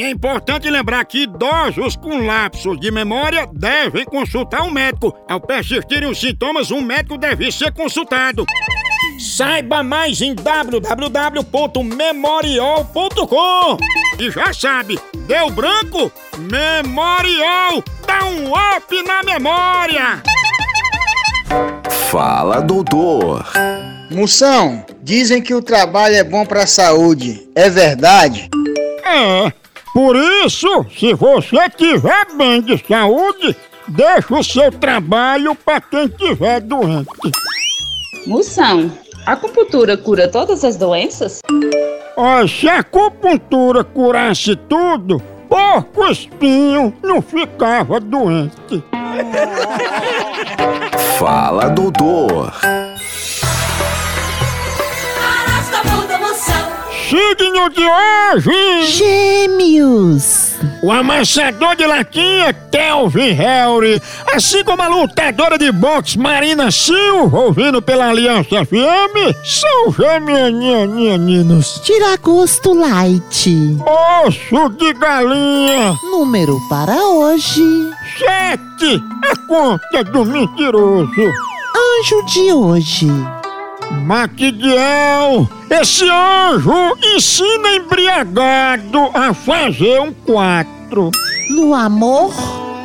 E é importante lembrar que idosos com lapsos de memória devem consultar um médico. Ao persistirem os sintomas, um médico deve ser consultado. Saiba mais em www.memorial.com. E já sabe, deu branco? Memorial! Dá um up na memória! Fala, doutor. Moção, dizem que o trabalho é bom pra saúde. É verdade? É. Por isso, se você tiver bem de saúde, deixa o seu trabalho para quem tiver doente. Moção, a acupuntura cura todas as doenças? Ó, se a acupuntura curasse tudo, porco espinho não ficava doente. Fala, doutor. Signo de hoje! Gêmeos. O amassador de latinha, Kelvin Harry, assim como a lutadora de boxe Marina Silva, ouvindo pela Aliança FM, são gêmeos. Tiragosto Light. Osso de galinha, Número para hoje. sete, a conta do mentiroso. Anjo de hoje. Maquidiel, esse anjo ensina embriagado a fazer um quatro. No amor.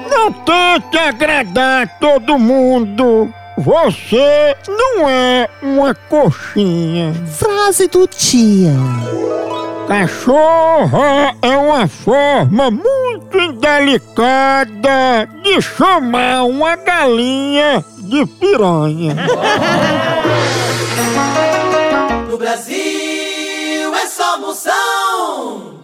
Não tente agradar todo mundo. Você não é uma coxinha. Frase do dia. Cachorra é uma forma muito indelicada de chamar uma galinha de piranha. Brasil é só moção.